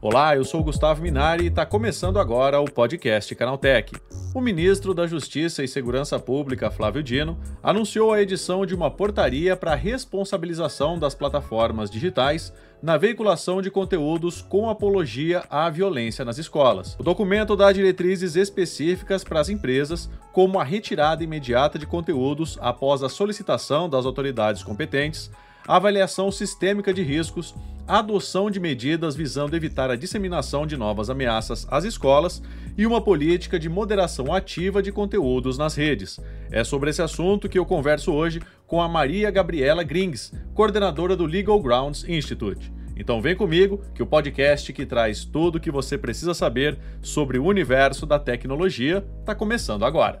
Olá, eu sou Gustavo Minari e está começando agora o podcast Canaltech. O ministro da Justiça e Segurança Pública, Flávio Dino, anunciou a edição de uma portaria para a responsabilização das plataformas digitais na veiculação de conteúdos com apologia à violência nas escolas. O documento dá diretrizes específicas para as empresas, como a retirada imediata de conteúdos após a solicitação das autoridades competentes avaliação sistêmica de riscos, adoção de medidas visando evitar a disseminação de novas ameaças às escolas e uma política de moderação ativa de conteúdos nas redes. É sobre esse assunto que eu converso hoje com a Maria Gabriela Grings, coordenadora do Legal Grounds Institute. Então vem comigo que o podcast que traz tudo o que você precisa saber sobre o universo da tecnologia está começando agora.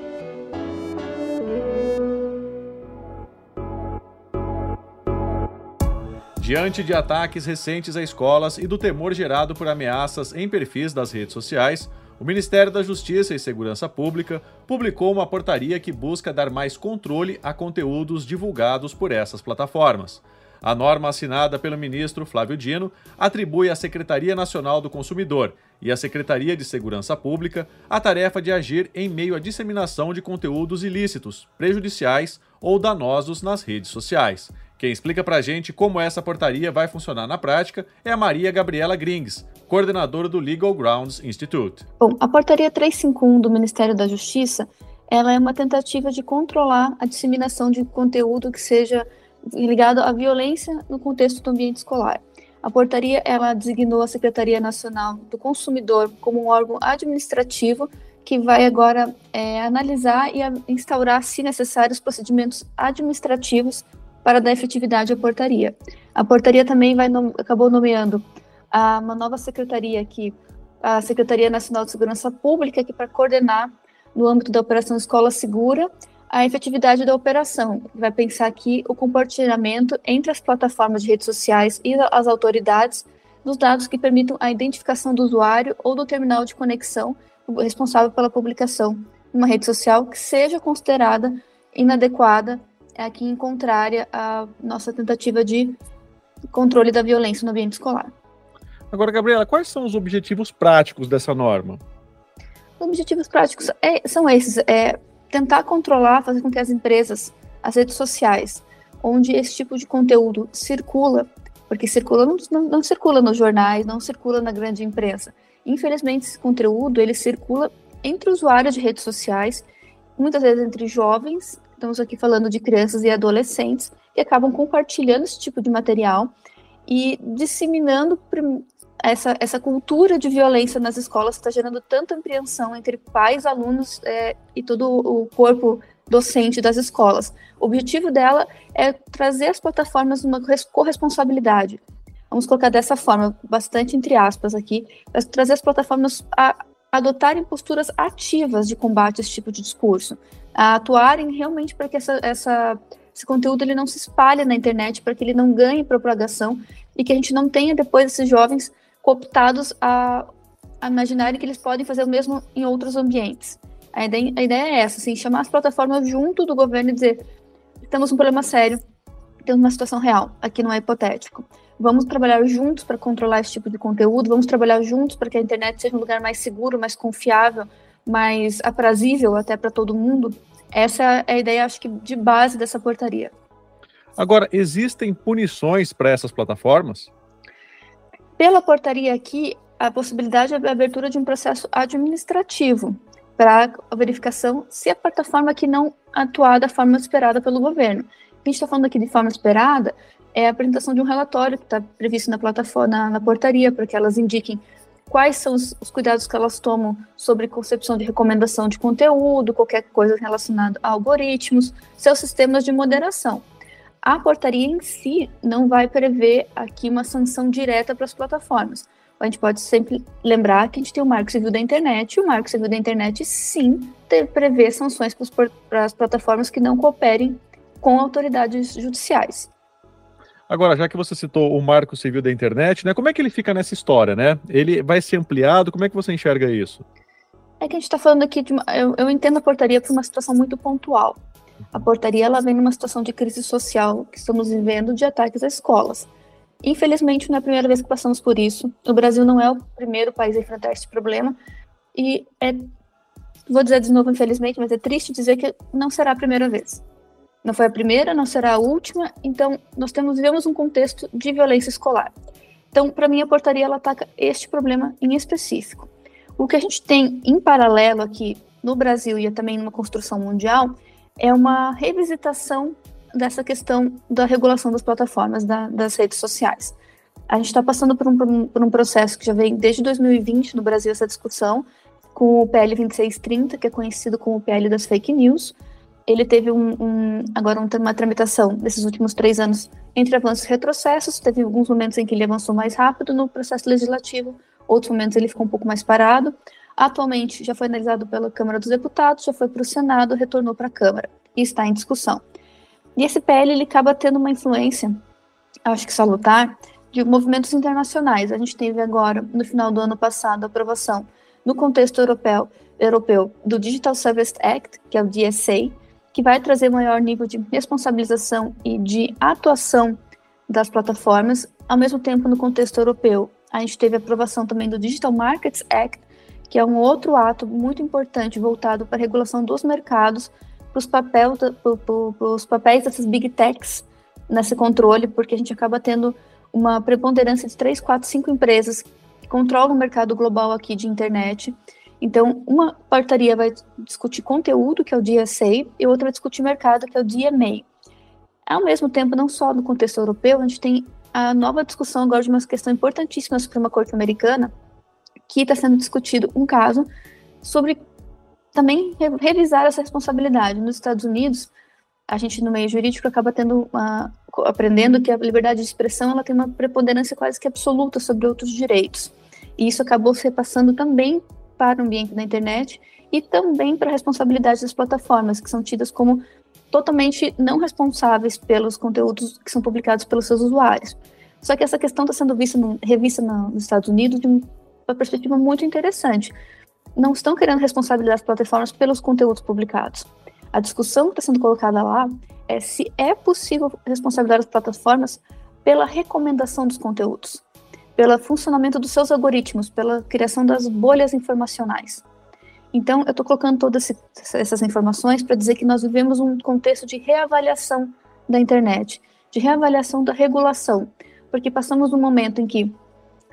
Diante de ataques recentes a escolas e do temor gerado por ameaças em perfis das redes sociais, o Ministério da Justiça e Segurança Pública publicou uma portaria que busca dar mais controle a conteúdos divulgados por essas plataformas. A norma assinada pelo ministro Flávio Dino atribui à Secretaria Nacional do Consumidor e à Secretaria de Segurança Pública a tarefa de agir em meio à disseminação de conteúdos ilícitos, prejudiciais ou danosos nas redes sociais. Quem explica pra gente como essa portaria vai funcionar na prática é a Maria Gabriela Grings, coordenadora do Legal Grounds Institute. Bom, a portaria 351 do Ministério da Justiça, ela é uma tentativa de controlar a disseminação de conteúdo que seja ligado à violência no contexto do ambiente escolar. A portaria ela designou a Secretaria Nacional do Consumidor como um órgão administrativo que vai agora é, analisar e instaurar, se necessário, os procedimentos administrativos para dar efetividade à portaria. A portaria também vai acabou nomeando uma nova secretaria aqui, a Secretaria Nacional de Segurança Pública, que para coordenar no âmbito da Operação Escola Segura a efetividade da operação. Vai pensar aqui o compartilhamento entre as plataformas de redes sociais e as autoridades dos dados que permitam a identificação do usuário ou do terminal de conexão responsável pela publicação uma rede social que seja considerada inadequada é aqui em contrária à nossa tentativa de controle da violência no ambiente escolar. Agora, Gabriela, quais são os objetivos práticos dessa norma? Os objetivos práticos é, são esses: é tentar controlar, fazer com que as empresas, as redes sociais, onde esse tipo de conteúdo circula, porque circula não, não, não circula nos jornais, não circula na grande imprensa. Infelizmente, esse conteúdo ele circula entre usuários de redes sociais, muitas vezes entre jovens Estamos aqui falando de crianças e adolescentes que acabam compartilhando esse tipo de material e disseminando essa, essa cultura de violência nas escolas está gerando tanta apreensão entre pais, alunos é, e todo o corpo docente das escolas. O objetivo dela é trazer as plataformas uma corresponsabilidade. Vamos colocar dessa forma, bastante entre aspas aqui, trazer as plataformas a adotarem posturas ativas de combate a esse tipo de discurso a atuarem realmente para que essa, essa, esse conteúdo ele não se espalhe na internet, para que ele não ganhe propagação e que a gente não tenha depois esses jovens cooptados a, a imaginarem que eles podem fazer o mesmo em outros ambientes. A ideia, a ideia é essa, assim, chamar as plataformas junto do governo e dizer temos um problema sério, temos uma situação real, aqui não é hipotético. Vamos trabalhar juntos para controlar esse tipo de conteúdo, vamos trabalhar juntos para que a internet seja um lugar mais seguro, mais confiável, mais aprazível até para todo mundo. Essa é a ideia, acho que, de base dessa portaria. Agora, existem punições para essas plataformas? Pela portaria aqui, a possibilidade é a abertura de um processo administrativo para a verificação se a plataforma que não atuar da forma esperada pelo governo. O que a gente está falando aqui de forma esperada é a apresentação de um relatório que está previsto na plataforma, na, na portaria, para que elas indiquem quais são os, os, cuidados que elas tomam sobre concepção de recomendação de conteúdo, qualquer coisa relacionada a algoritmos, seus sistemas de moderação. a portaria em si não vai prever aqui uma sanção direta para as plataformas. A gente pode sempre lembrar que a gente tem o Marco Civil da Internet, e o Marco Civil da Internet, sim, prevê sanções para as plataformas que não cooperem com autoridades judiciais. Agora, já que você citou o Marco Civil da Internet, né, como é que ele fica nessa história, né? Ele vai ser ampliado? Como é que você enxerga isso? É que a gente está falando aqui de uma, eu, eu entendo a portaria por uma situação muito pontual. A portaria ela vem numa situação de crise social que estamos vivendo de ataques às escolas. Infelizmente, não é a primeira vez que passamos por isso. O Brasil não é o primeiro país a enfrentar esse problema. E é, vou dizer de novo, infelizmente, mas é triste dizer que não será a primeira vez. Não foi a primeira, não será a última. Então, nós temos vivemos um contexto de violência escolar. Então, para mim, a portaria ela ataca este problema em específico. O que a gente tem em paralelo aqui no Brasil e também numa construção mundial é uma revisitação dessa questão da regulação das plataformas, da, das redes sociais. A gente está passando por um, por um processo que já vem desde 2020 no Brasil essa discussão, com o PL 2630, que é conhecido como o PL das fake news. Ele teve um, um, agora uma tramitação nesses últimos três anos entre avanços e retrocessos. Teve alguns momentos em que ele avançou mais rápido no processo legislativo, outros momentos ele ficou um pouco mais parado. Atualmente já foi analisado pela Câmara dos Deputados, já foi para o Senado, retornou para a Câmara e está em discussão. E esse PL ele acaba tendo uma influência, acho que salutar, de movimentos internacionais. A gente teve agora, no final do ano passado, a aprovação no contexto europeu, europeu do Digital Service Act, que é o DSA, que vai trazer maior nível de responsabilização e de atuação das plataformas. Ao mesmo tempo, no contexto europeu, a gente teve a aprovação também do Digital Markets Act, que é um outro ato muito importante voltado para a regulação dos mercados para os papel, papéis dessas big techs nesse controle, porque a gente acaba tendo uma preponderância de três, quatro, cinco empresas que controlam o mercado global aqui de internet. Então, uma portaria vai discutir conteúdo, que é o DSA, e outra vai discutir mercado, que é o DMA. Ao mesmo tempo, não só no contexto europeu, a gente tem a nova discussão agora de uma questão importantíssima na Suprema Corte Americana, que está sendo discutido um caso sobre também revisar essa responsabilidade. Nos Estados Unidos, a gente no meio jurídico acaba tendo uma, aprendendo que a liberdade de expressão ela tem uma preponderância quase que absoluta sobre outros direitos. E isso acabou se repassando também para o ambiente da internet e também para a responsabilidade das plataformas, que são tidas como totalmente não responsáveis pelos conteúdos que são publicados pelos seus usuários. Só que essa questão está sendo vista revista no, nos Estados Unidos de uma perspectiva muito interessante, não estão querendo responsabilizar as plataformas pelos conteúdos publicados. A discussão que está sendo colocada lá é se é possível responsabilizar as plataformas pela recomendação dos conteúdos, pelo funcionamento dos seus algoritmos, pela criação das bolhas informacionais. Então, eu estou colocando todas essas informações para dizer que nós vivemos um contexto de reavaliação da internet, de reavaliação da regulação, porque passamos um momento em que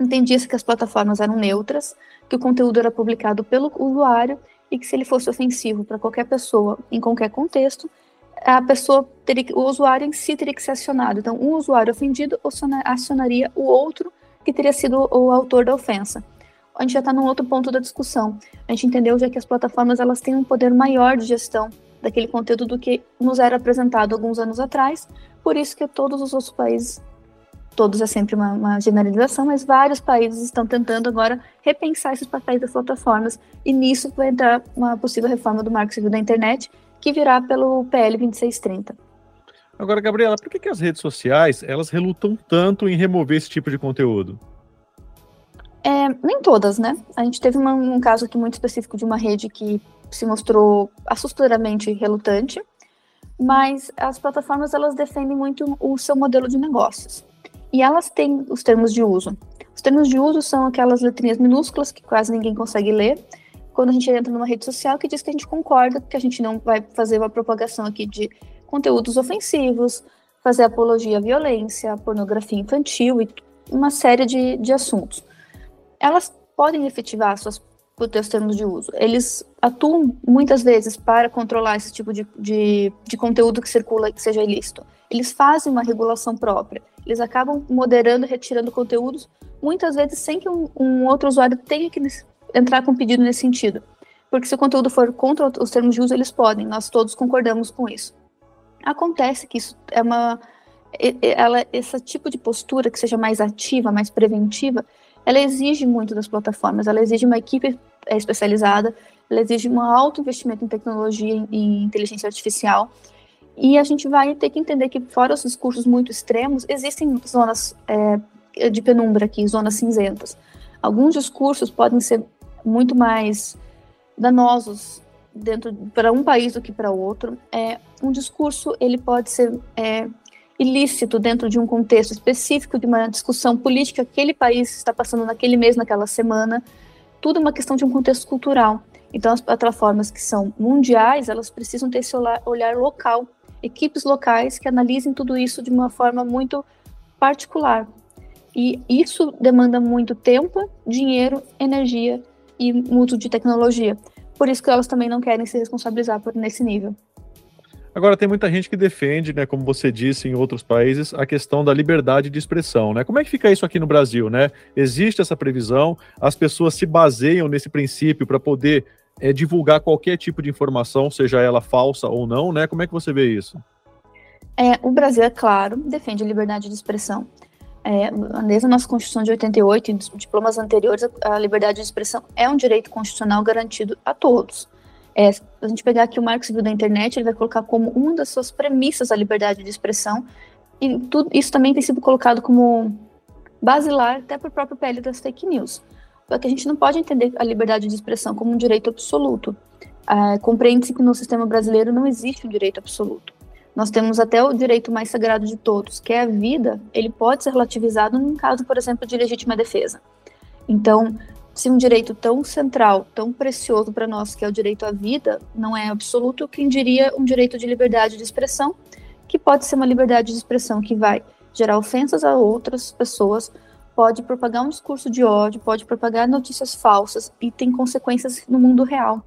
entendia-se que as plataformas eram neutras, que o conteúdo era publicado pelo usuário e que se ele fosse ofensivo para qualquer pessoa em qualquer contexto, a pessoa teria, o usuário em si teria que ser acionado. Então, um usuário ofendido acionaria o outro que teria sido o autor da ofensa. A gente já está num outro ponto da discussão. A gente entendeu já que as plataformas elas têm um poder maior de gestão daquele conteúdo do que nos era apresentado alguns anos atrás. Por isso que todos os outros países todos é sempre uma, uma, generalização, mas vários países estão tentando agora repensar esses papéis das plataformas, e nisso vai entrar uma possível reforma do Marco Civil da Internet, que virá pelo PL 2630. Agora, Gabriela, por que, que as redes sociais elas relutam tanto em remover esse tipo de conteúdo? É, nem todas, né? A gente teve uma, um caso aqui muito específico de uma rede que se mostrou assustadoramente relutante, mas as plataformas elas defendem muito o seu modelo de negócios e elas têm os termos de uso. Os termos de uso são aquelas letrinhas minúsculas que quase ninguém consegue ler. Quando a gente entra numa rede social que diz que a gente concorda que a gente não vai fazer uma propagação aqui de conteúdos ofensivos, fazer apologia à violência, pornografia infantil e uma série de, de assuntos. Elas podem efetivar suas seus termos de uso. Eles atuam muitas vezes para controlar esse tipo de, de, de conteúdo que circula que seja ilícito. Eles fazem uma regulação própria eles acabam moderando e retirando conteúdos, muitas vezes sem que um, um outro usuário tenha que entrar com pedido nesse sentido. Porque se o conteúdo for contra os termos de uso, eles podem, nós todos concordamos com isso. Acontece que isso é uma, ela, esse tipo de postura que seja mais ativa, mais preventiva, ela exige muito das plataformas, ela exige uma equipe é, especializada, ela exige um alto investimento em tecnologia e inteligência artificial, e a gente vai ter que entender que, fora os discursos muito extremos, existem zonas é, de penumbra aqui, zonas cinzentas. Alguns discursos podem ser muito mais danosos dentro para um país do que para outro. É, um discurso ele pode ser é, ilícito dentro de um contexto específico de uma discussão política que aquele país está passando naquele mês, naquela semana. Tudo uma questão de um contexto cultural. Então, as plataformas que são mundiais, elas precisam ter esse olhar local, equipes locais que analisem tudo isso de uma forma muito particular. E isso demanda muito tempo, dinheiro, energia e uso de tecnologia. Por isso que elas também não querem se responsabilizar por nesse nível. Agora, tem muita gente que defende, né, como você disse em outros países, a questão da liberdade de expressão, né? Como é que fica isso aqui no Brasil, né? Existe essa previsão? As pessoas se baseiam nesse princípio para poder é, divulgar qualquer tipo de informação, seja ela falsa ou não, né? Como é que você vê isso? É, o Brasil, é claro, defende a liberdade de expressão. É, desde a nossa Constituição de 88 e dos diplomas anteriores, a liberdade de expressão é um direito constitucional garantido a todos. É, a gente pegar aqui o Marco Civil da Internet, ele vai colocar como uma das suas premissas a liberdade de expressão, e tudo isso também tem sido colocado como basilar até para o próprio PL das fake news. Só que a gente não pode entender a liberdade de expressão como um direito absoluto. É, Compreende-se que no sistema brasileiro não existe um direito absoluto. Nós temos até o direito mais sagrado de todos, que é a vida, ele pode ser relativizado num caso, por exemplo, de legítima defesa. Então, se um direito tão central, tão precioso para nós, que é o direito à vida, não é absoluto, quem diria um direito de liberdade de expressão, que pode ser uma liberdade de expressão que vai gerar ofensas a outras pessoas, pode propagar um discurso de ódio, pode propagar notícias falsas e tem consequências no mundo real.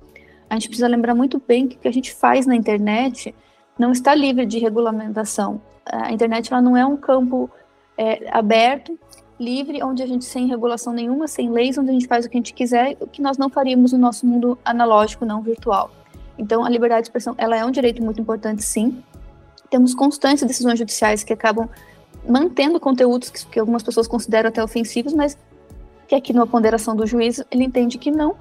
A gente precisa lembrar muito bem que o que a gente faz na internet não está livre de regulamentação. A internet ela não é um campo é, aberto livre, onde a gente sem regulação nenhuma, sem leis, onde a gente faz o que a gente quiser, o que nós não faríamos no nosso mundo analógico, não virtual. Então, a liberdade de expressão, ela é um direito muito importante, sim. Temos constantes decisões judiciais que acabam mantendo conteúdos que, que algumas pessoas consideram até ofensivos, mas que aqui na ponderação do juiz ele entende que não,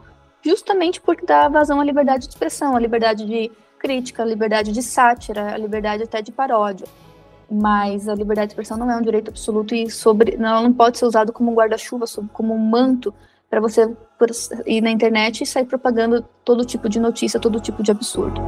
justamente porque dá vazão à liberdade de expressão, à liberdade de crítica, à liberdade de sátira, à liberdade até de paródia mas a liberdade de expressão não é um direito absoluto e sobre, ela não pode ser usado como um guarda-chuva, como um manto para você ir na internet e sair propagando todo tipo de notícia, todo tipo de absurdo.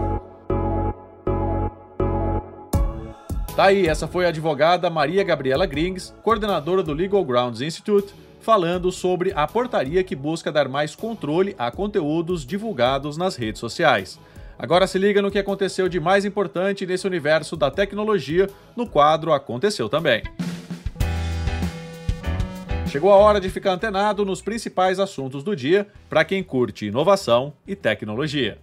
Tá aí, essa foi a advogada Maria Gabriela Grings, coordenadora do Legal Grounds Institute, falando sobre a portaria que busca dar mais controle a conteúdos divulgados nas redes sociais. Agora se liga no que aconteceu de mais importante nesse universo da tecnologia no quadro Aconteceu Também. Chegou a hora de ficar antenado nos principais assuntos do dia para quem curte inovação e tecnologia.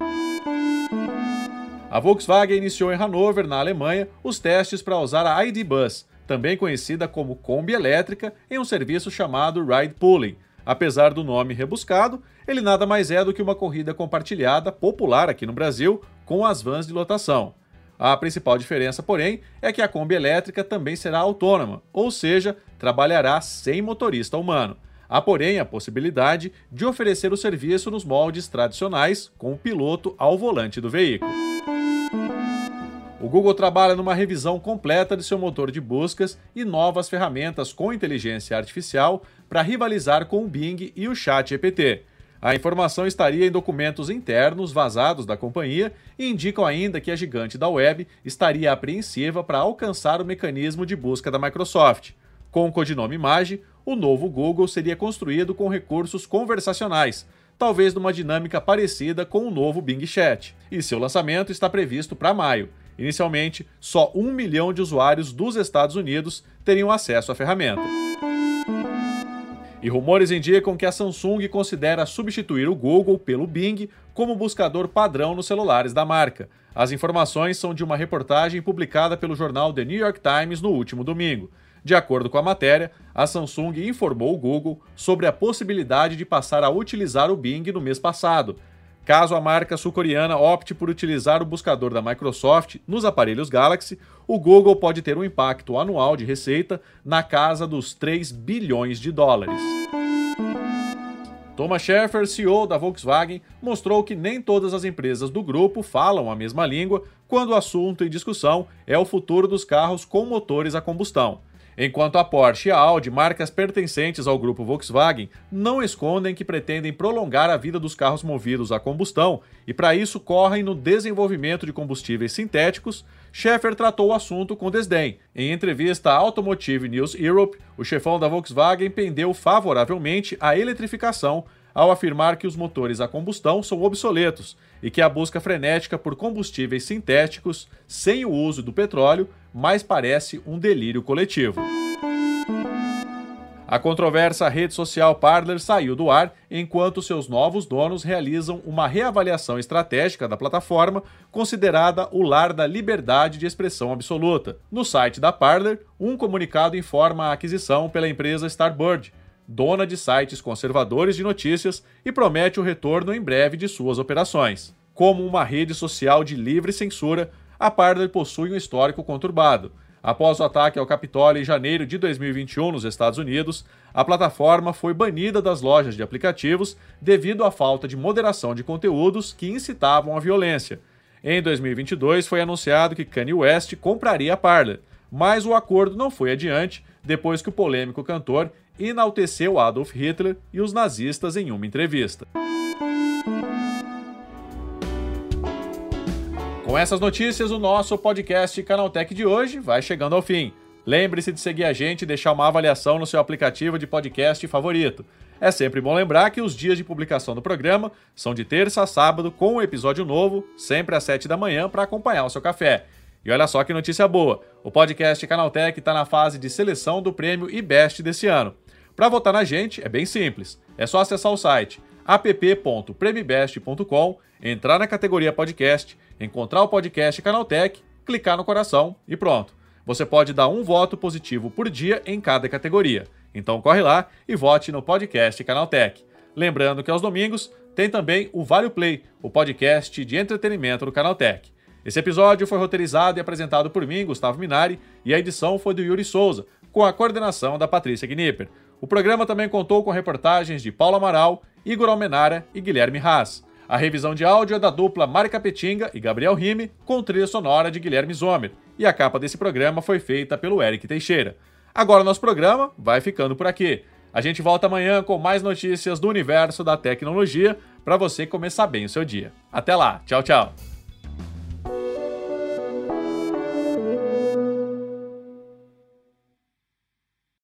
A Volkswagen iniciou em Hannover, na Alemanha, os testes para usar a ID Bus, também conhecida como Kombi elétrica, em um serviço chamado Ride Pooling, Apesar do nome rebuscado, ele nada mais é do que uma corrida compartilhada popular aqui no Brasil com as vans de lotação. A principal diferença, porém, é que a Kombi elétrica também será autônoma, ou seja, trabalhará sem motorista humano. Há, porém, a possibilidade de oferecer o serviço nos moldes tradicionais, com o piloto ao volante do veículo. O Google trabalha numa revisão completa de seu motor de buscas e novas ferramentas com inteligência artificial para rivalizar com o Bing e o ChatGPT. A informação estaria em documentos internos vazados da companhia e indicam ainda que a gigante da web estaria apreensiva para alcançar o mecanismo de busca da Microsoft. Com o codinome Mage, o novo Google seria construído com recursos conversacionais, talvez numa dinâmica parecida com o novo Bing Chat, e seu lançamento está previsto para maio. Inicialmente, só um milhão de usuários dos Estados Unidos teriam acesso à ferramenta. E rumores indicam que a Samsung considera substituir o Google pelo Bing como buscador padrão nos celulares da marca. As informações são de uma reportagem publicada pelo jornal The New York Times no último domingo. De acordo com a matéria, a Samsung informou o Google sobre a possibilidade de passar a utilizar o Bing no mês passado, Caso a marca sul-coreana opte por utilizar o buscador da Microsoft nos aparelhos Galaxy, o Google pode ter um impacto anual de receita na casa dos 3 bilhões de dólares. Thomas Schaeffer, CEO da Volkswagen, mostrou que nem todas as empresas do grupo falam a mesma língua quando o assunto em discussão é o futuro dos carros com motores a combustão. Enquanto a Porsche e a Audi, marcas pertencentes ao grupo Volkswagen, não escondem que pretendem prolongar a vida dos carros movidos a combustão e, para isso, correm no desenvolvimento de combustíveis sintéticos, Schaeffer tratou o assunto com desdém. Em entrevista à Automotive News Europe, o chefão da Volkswagen pendeu favoravelmente a eletrificação ao afirmar que os motores a combustão são obsoletos e que a busca frenética por combustíveis sintéticos sem o uso do petróleo mais parece um delírio coletivo. A controversa rede social Parler saiu do ar enquanto seus novos donos realizam uma reavaliação estratégica da plataforma, considerada o lar da liberdade de expressão absoluta. No site da Parler, um comunicado informa a aquisição pela empresa Starbird, dona de sites conservadores de notícias, e promete o retorno em breve de suas operações. Como uma rede social de livre censura, a Parler possui um histórico conturbado. Após o ataque ao Capitólio em janeiro de 2021 nos Estados Unidos, a plataforma foi banida das lojas de aplicativos devido à falta de moderação de conteúdos que incitavam a violência. Em 2022, foi anunciado que Kanye West compraria a Parler, mas o acordo não foi adiante depois que o polêmico cantor enalteceu Adolf Hitler e os nazistas em uma entrevista. Com essas notícias, o nosso podcast Canaltech de hoje vai chegando ao fim. Lembre-se de seguir a gente e deixar uma avaliação no seu aplicativo de podcast favorito. É sempre bom lembrar que os dias de publicação do programa são de terça a sábado, com um episódio novo, sempre às 7 da manhã, para acompanhar o seu café. E olha só que notícia boa: o podcast Canaltech está na fase de seleção do prêmio IBEST desse ano. Para votar na gente é bem simples. É só acessar o site app.premibest.com, entrar na categoria podcast, encontrar o podcast Canaltech, clicar no coração e pronto. Você pode dar um voto positivo por dia em cada categoria. Então corre lá e vote no podcast Canaltech. Lembrando que aos domingos tem também o Vale Play, o podcast de entretenimento do Canaltech. Esse episódio foi roteirizado e apresentado por mim, Gustavo Minari, e a edição foi do Yuri Souza, com a coordenação da Patrícia Gnipper. O programa também contou com reportagens de Paulo Amaral, Igor Almenara e Guilherme Haas. A revisão de áudio é da dupla Mari Capetinga e Gabriel Rime, com trilha sonora de Guilherme Zomer. E a capa desse programa foi feita pelo Eric Teixeira. Agora nosso programa vai ficando por aqui. A gente volta amanhã com mais notícias do universo da tecnologia para você começar bem o seu dia. Até lá, tchau, tchau.